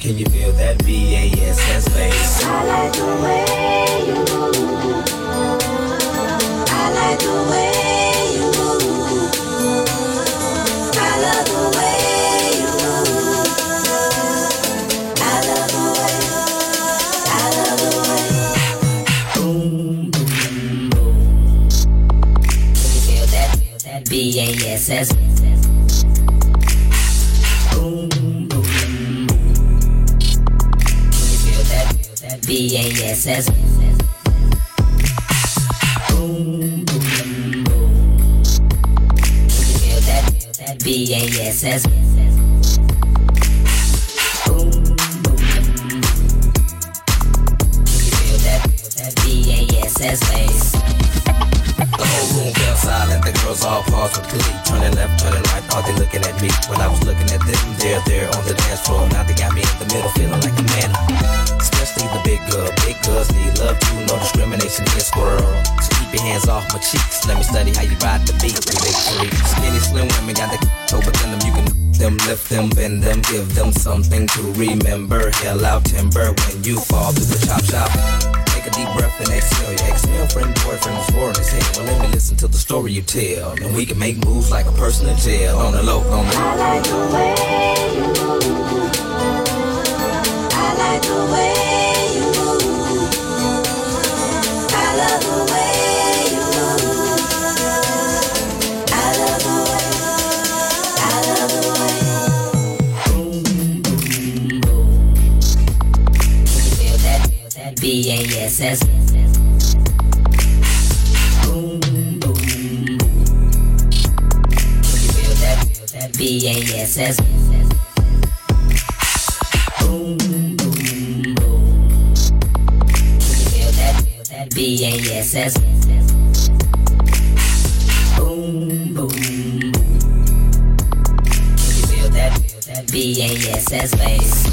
Can you feel The big girls need love too. No discrimination in this world. So keep your hands off my cheeks. Let me study how you ride the beat. Big freak. Skinny, slim women got the toe within them. You can them, lift them, bend them, give them something to remember. Hell out timber when you fall through the chop shop. Take a deep breath and exhale. Your ex-male friend, boyfriend was foreign as hell. Well, let me listen to the story you tell. And we can make moves like a person in jail. On the low, on the I like the way you move. I like the way B-A-S-S. Boom, boom, boom. You feel that? That B-A-S-S. Boom, boom, boom. You feel that? That B-A-S-S. Boom, boom. You feel that? Feel that B-A-S-S bass.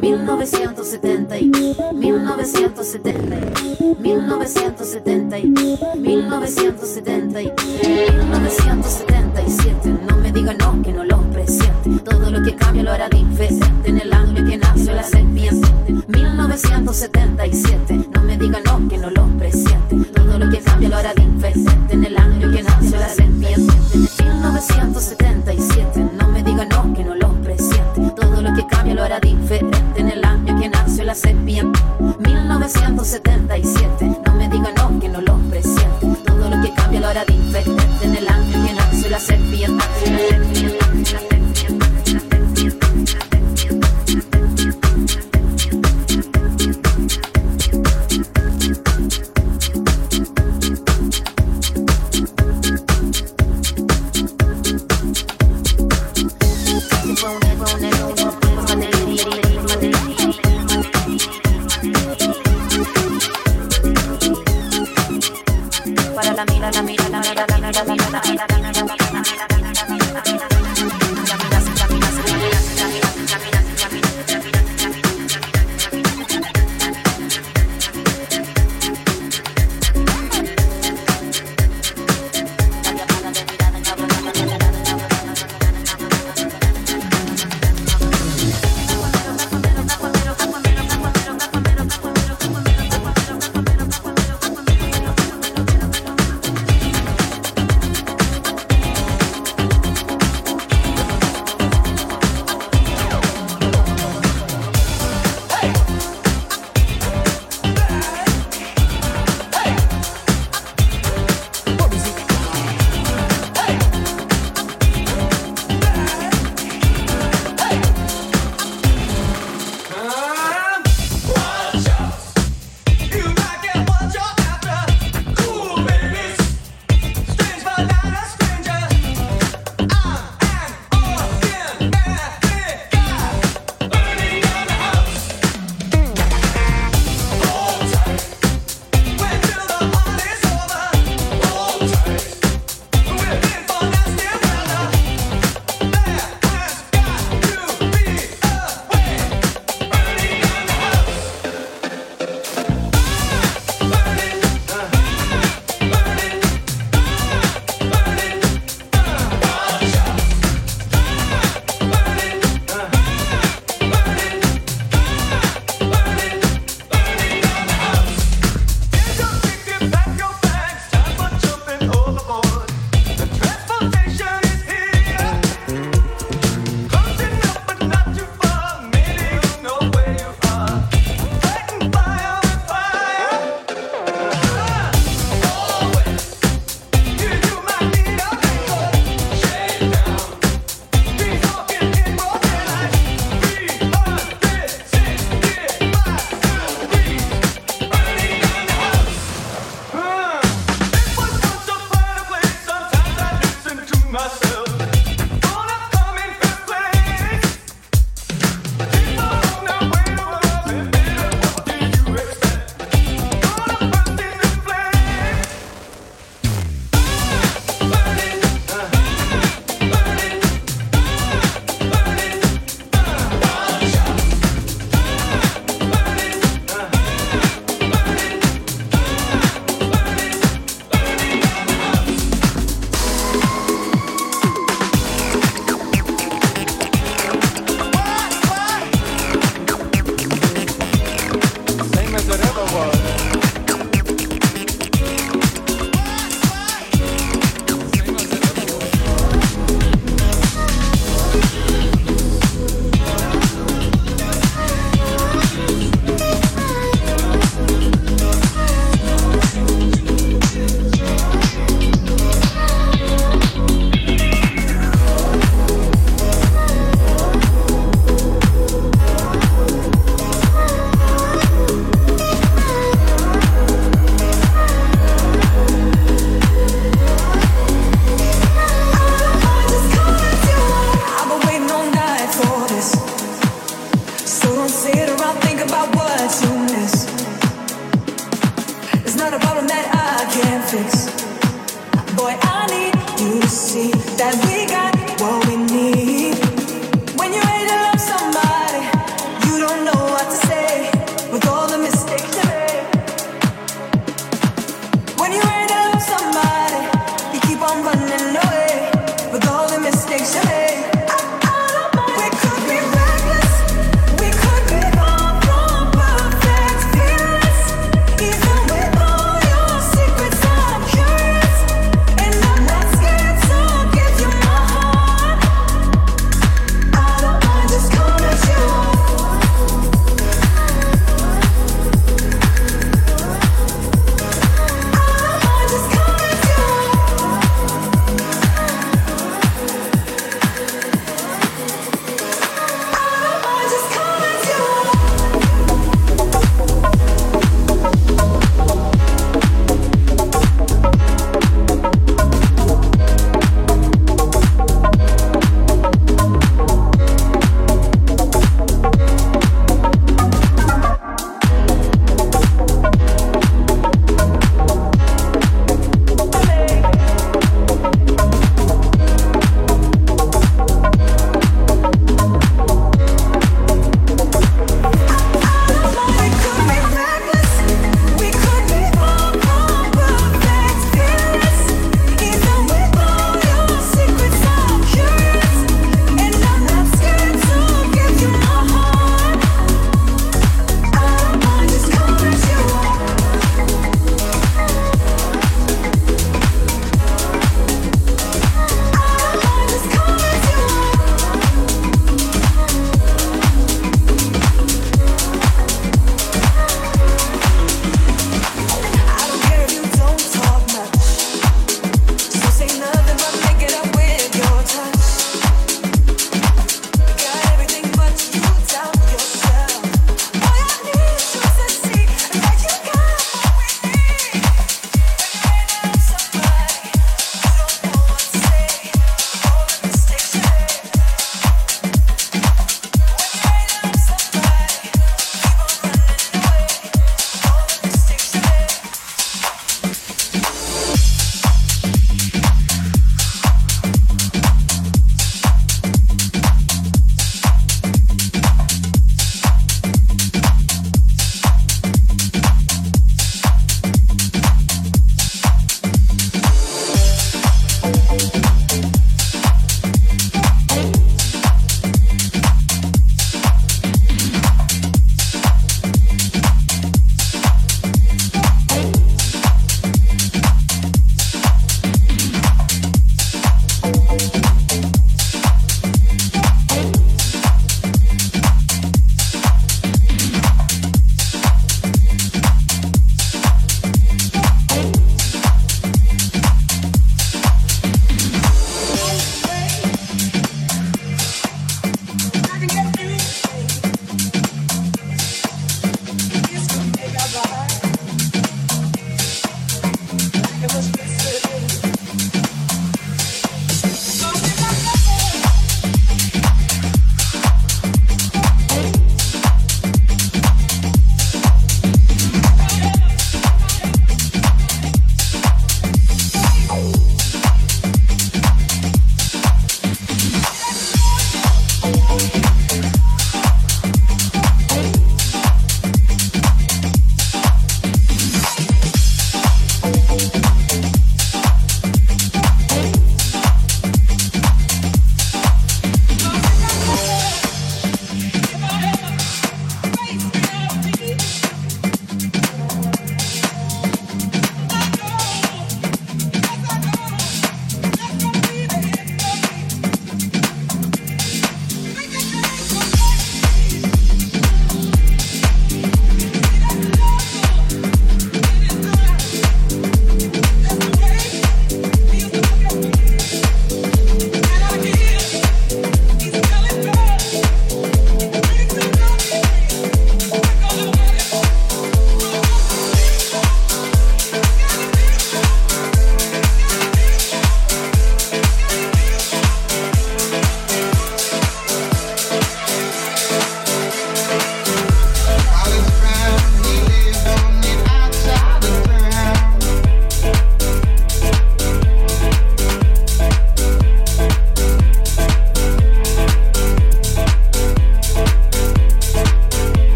1970 1970 1970 1970 1977 no me digan no que no lo presiente. Todo lo que cambia lo hará diferente 1977 no me digan no que no lo presiente. Todo lo que cambia lo hará diferente president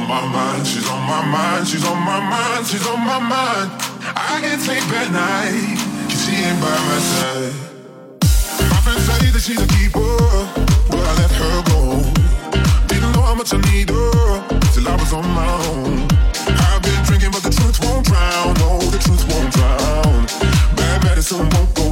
on my mind, she's on my mind, she's on my mind, she's on my mind. I can't sleep at night if she ain't by my side. My friends say that she's a keeper, but I let her go. Didn't know how much I need her till I was on my own. I've been drinking, but the truth won't drown. No, the truth won't drown. Bad medicine won't go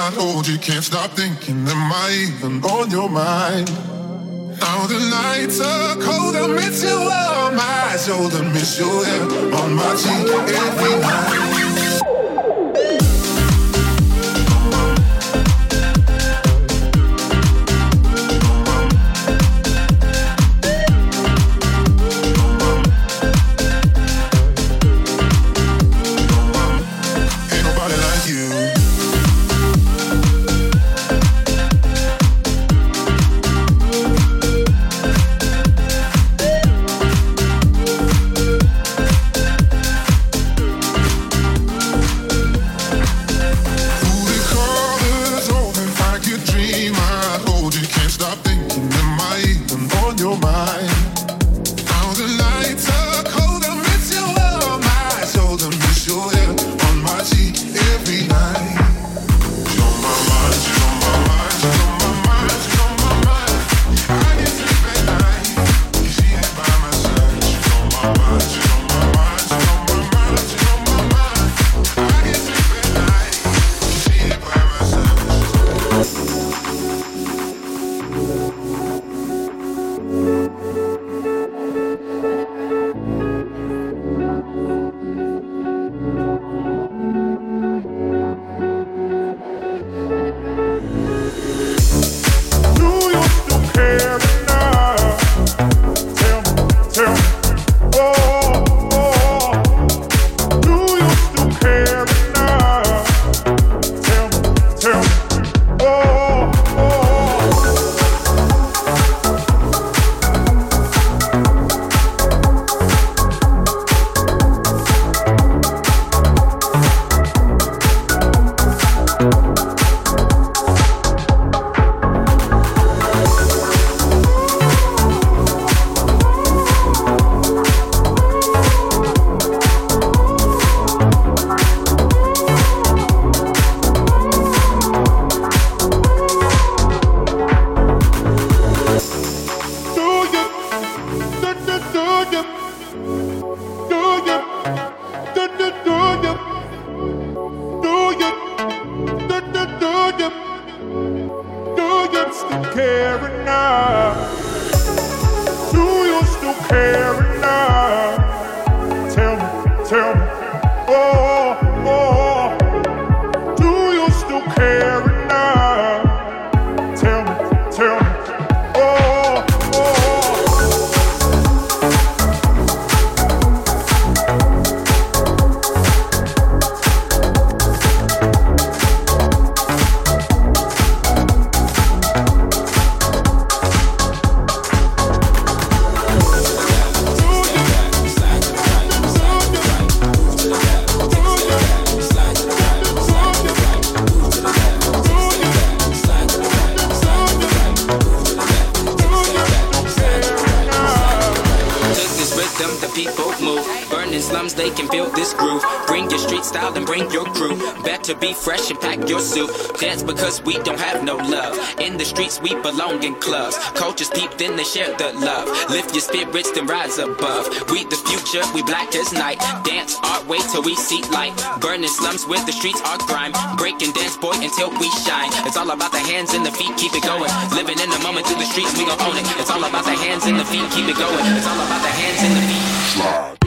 I'd hold you. Can't stop thinking, am I even on your mind? Now the nights are cold, I miss you on my shoulder, oh, miss your hair on my cheek every night. On Better be fresh and pack your suit. Dance because we don't have no love. In the streets, we belong in clubs. Cultures peep, then they share the love. Lift your spirits, then rise above. We the future, we black as night. Dance our way till we see light. Burning slums where the streets are grime. Breaking dance, boy, until we shine. It's all about the hands and the feet, keep it going. Living in the moment through the streets, we gon' own it. It's all about the hands and the feet, keep it going. It's all about the hands and the feet. Keep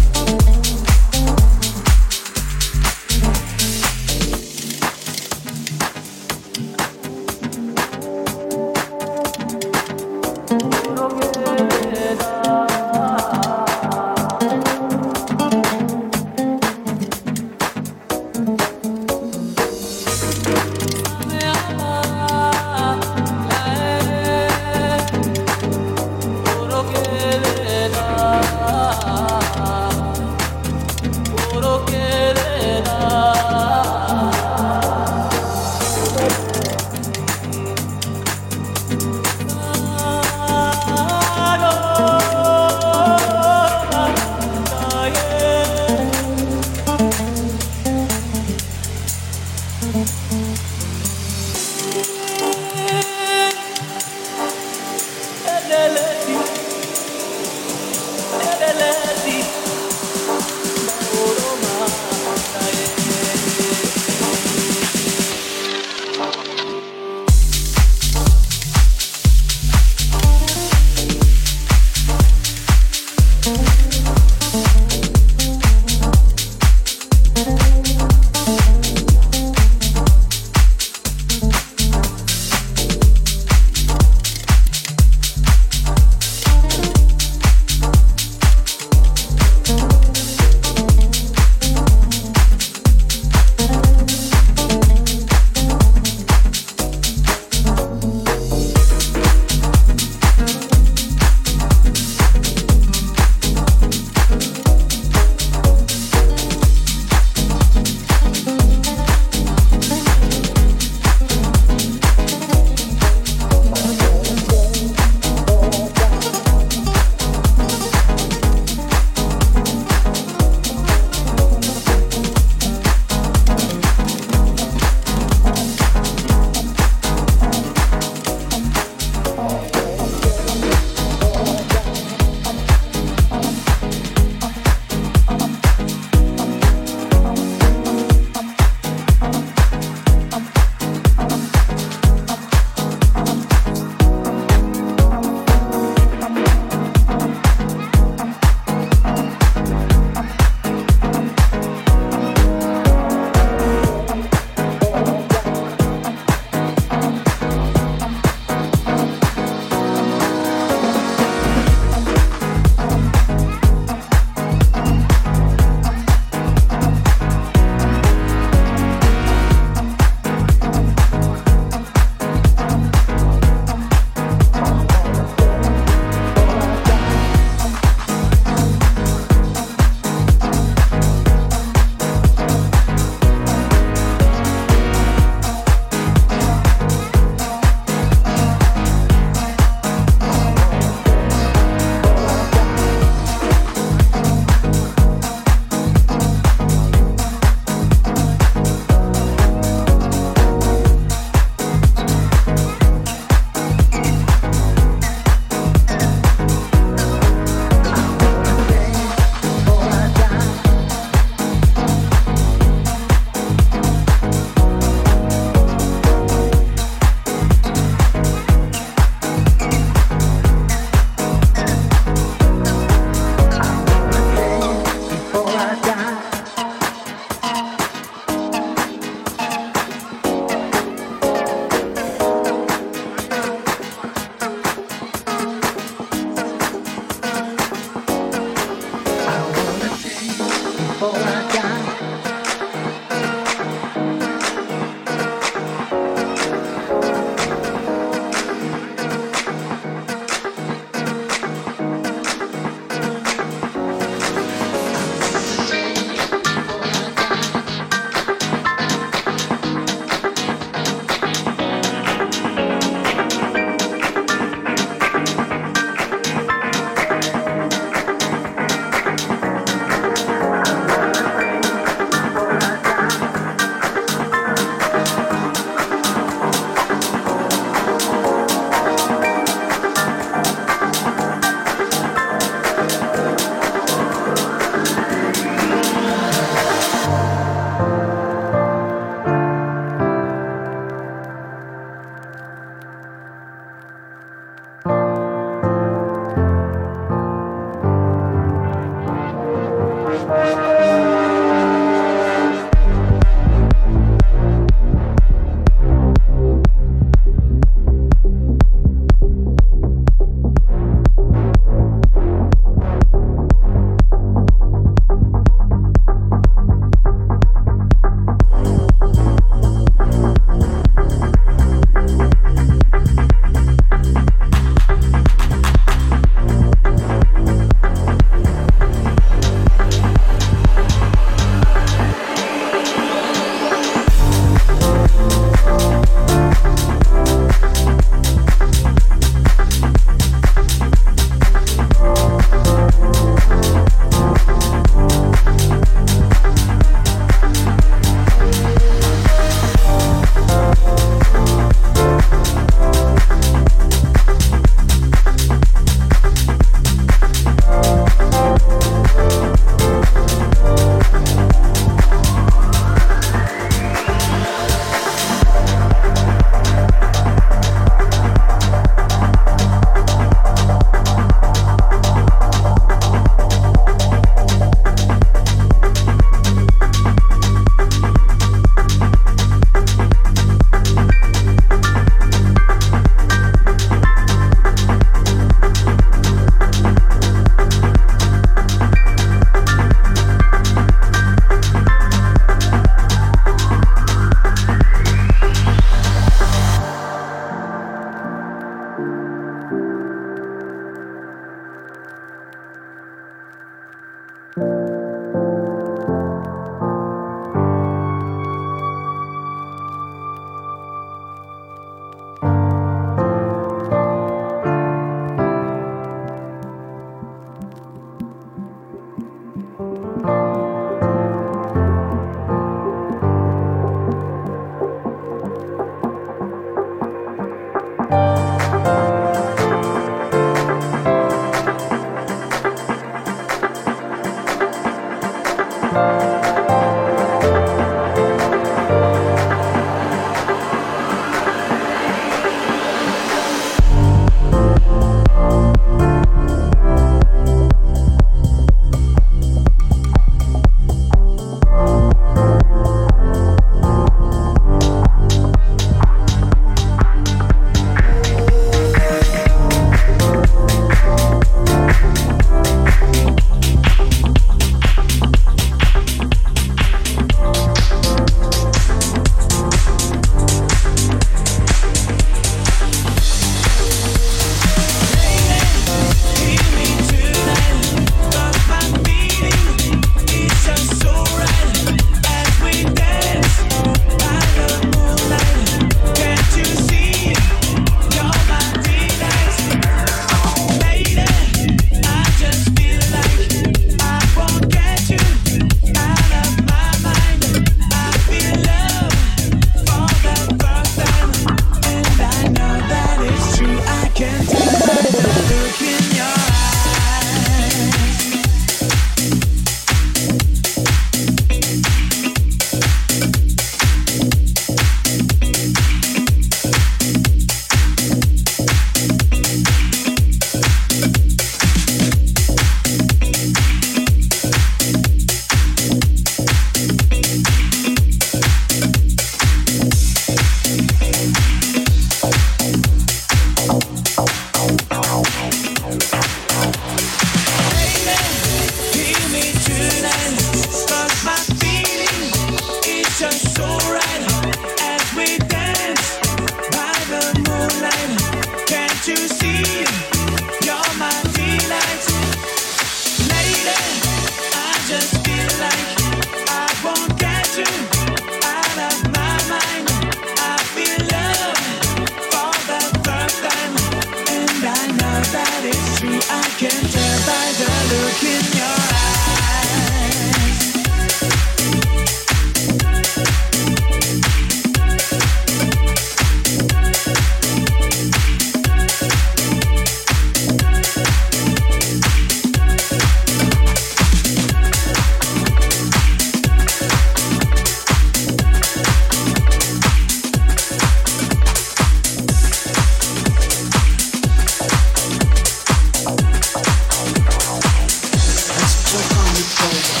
soul.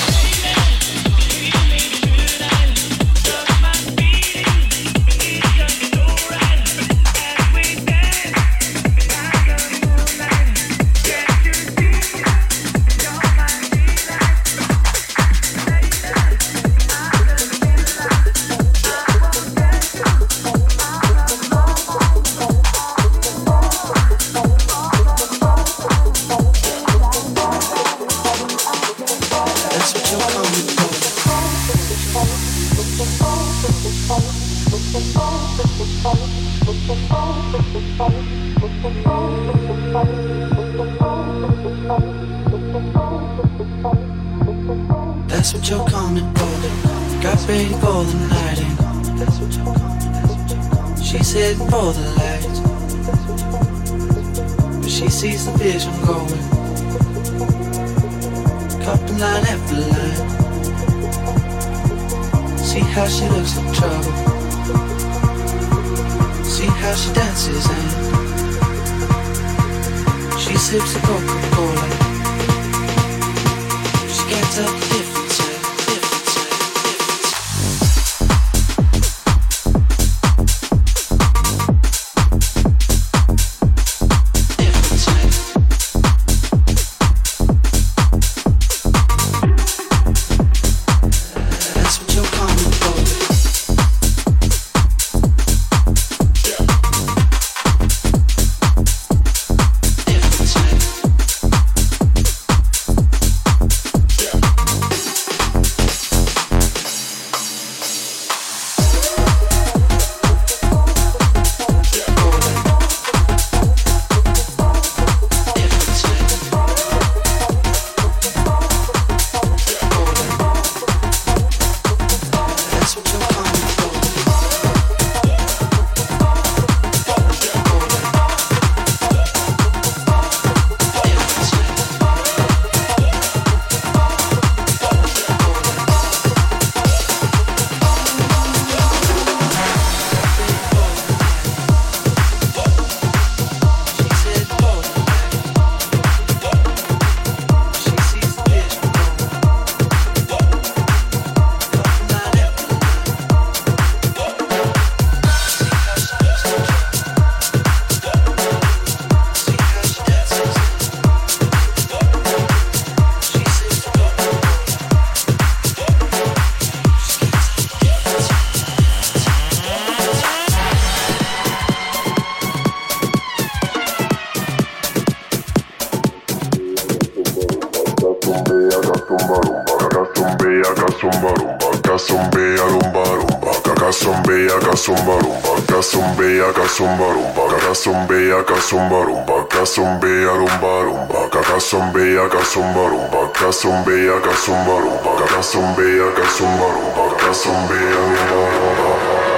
zumba rumba, acá zumbea rumba rumba, acá zumbea, acá zumba rumba, acá zumbea, acá zumba rumba, acá zumbea, acá zumba rumba, acá zumbea rumba rumba.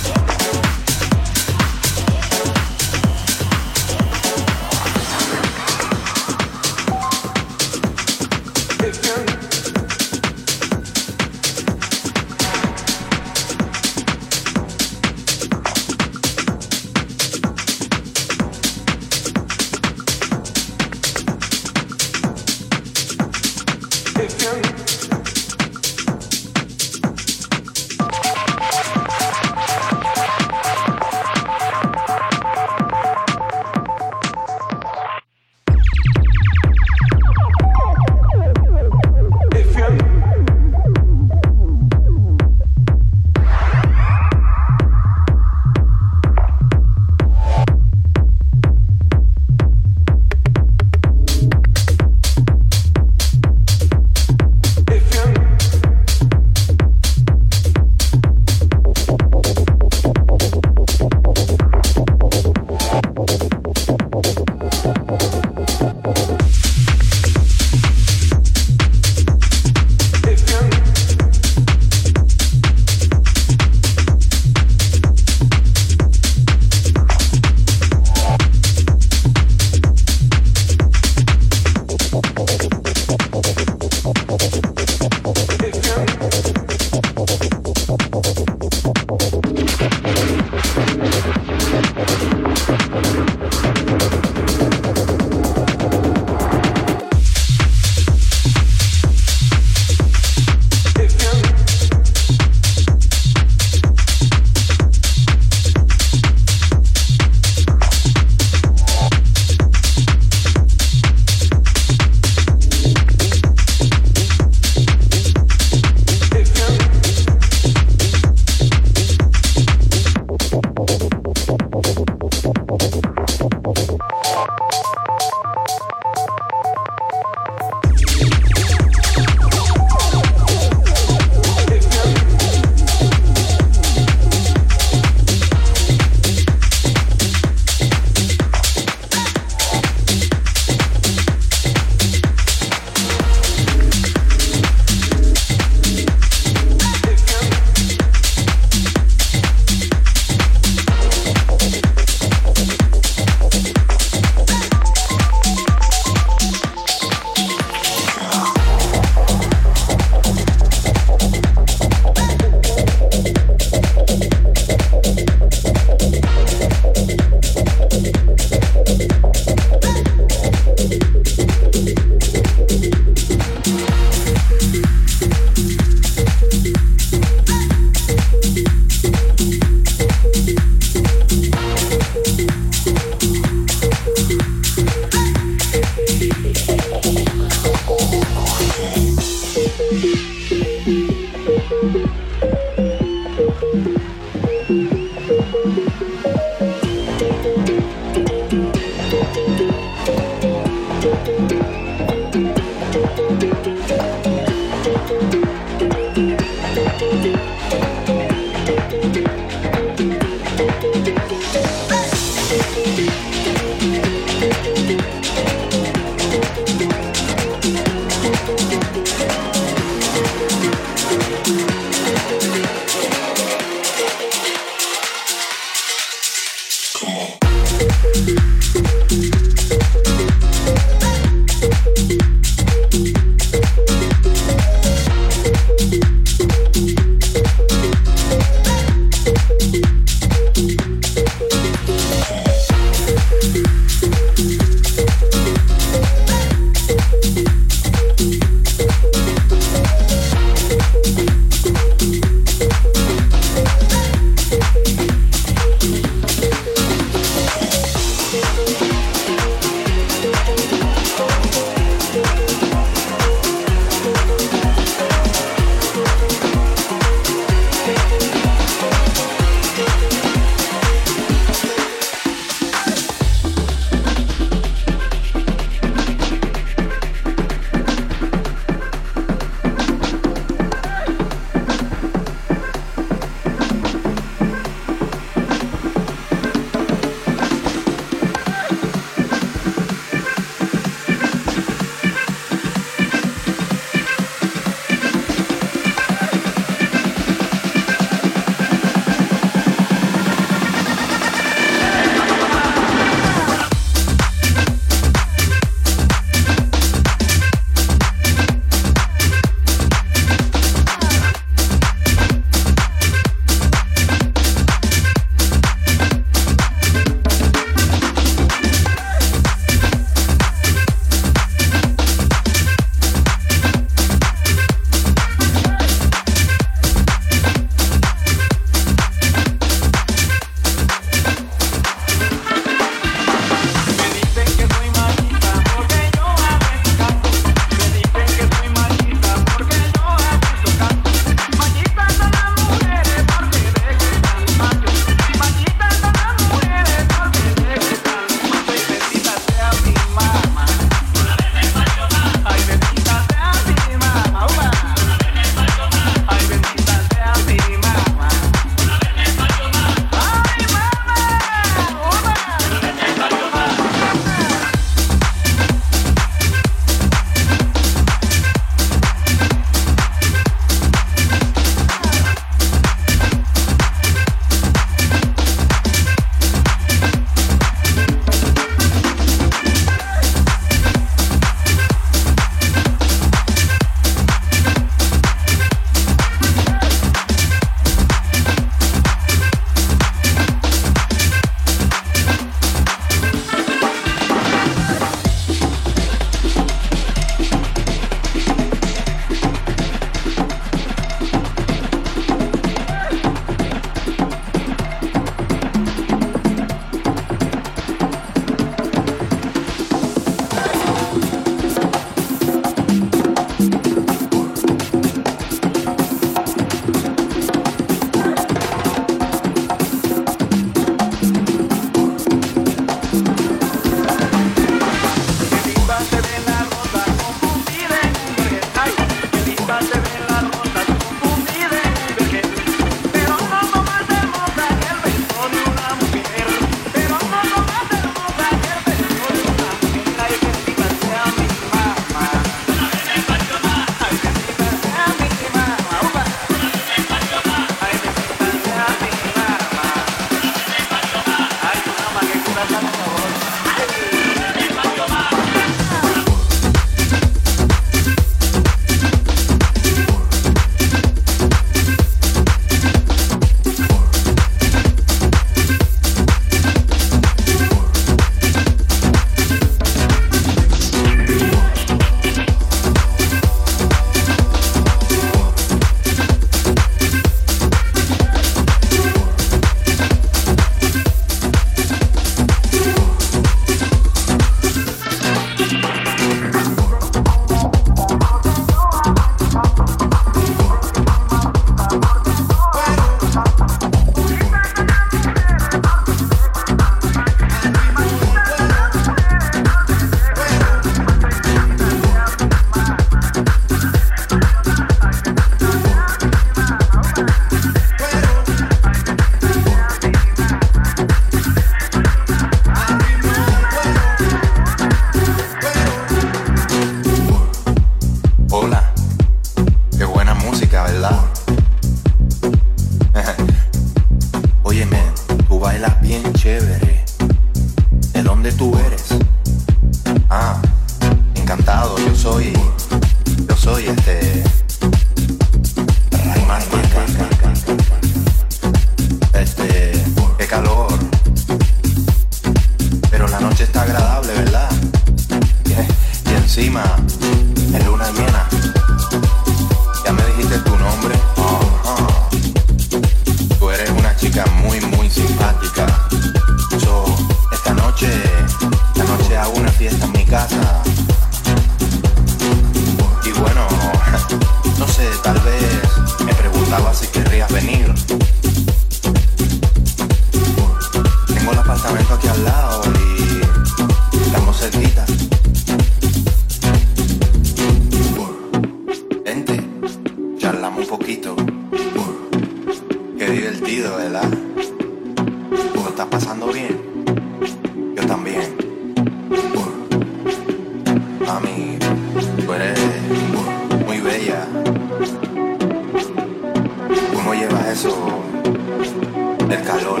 El calor.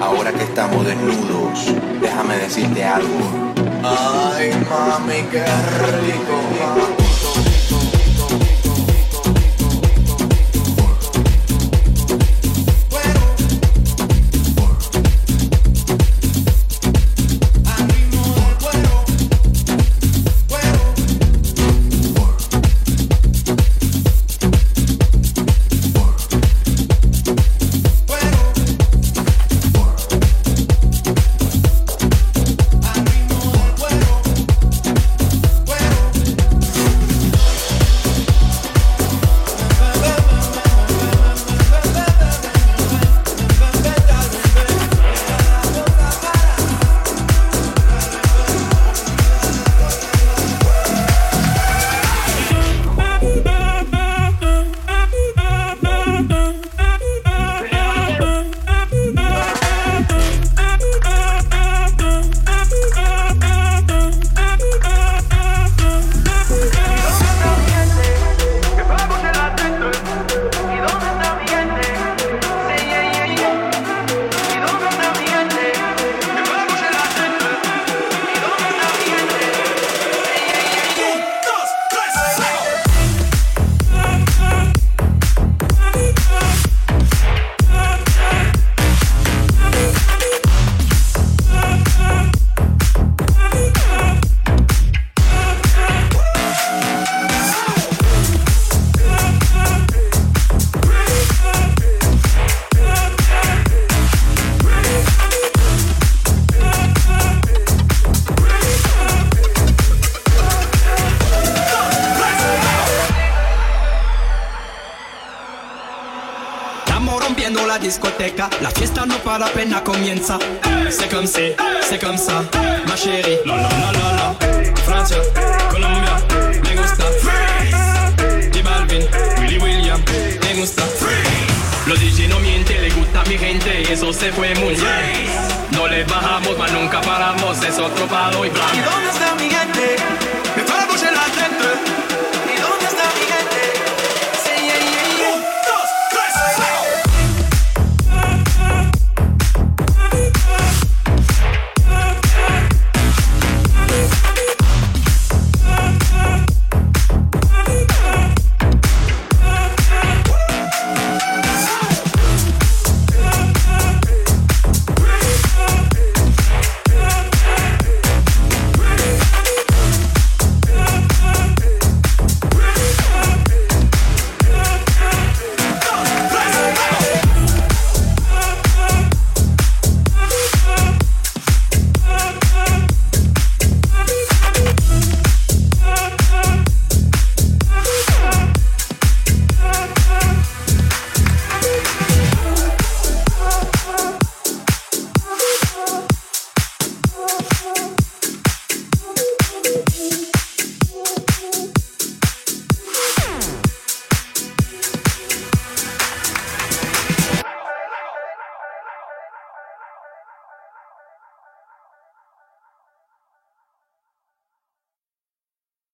Ahora que estamos desnudos, déjame decirte algo. Ay, mami, qué rico. Discoteca, la fiesta no para apenas comienza. C'est comme si, c'est comme ça, ma chérie. La la la la la. Francia, Colombia, me gusta. Freeze. Y Balvin, Willy William, me gusta. Los DJ no mienten, le gusta a mi gente, eso se fue muy bien. No le bajamos, mas nunca paramos, es otro palo y blanco. ¿Y dónde está mi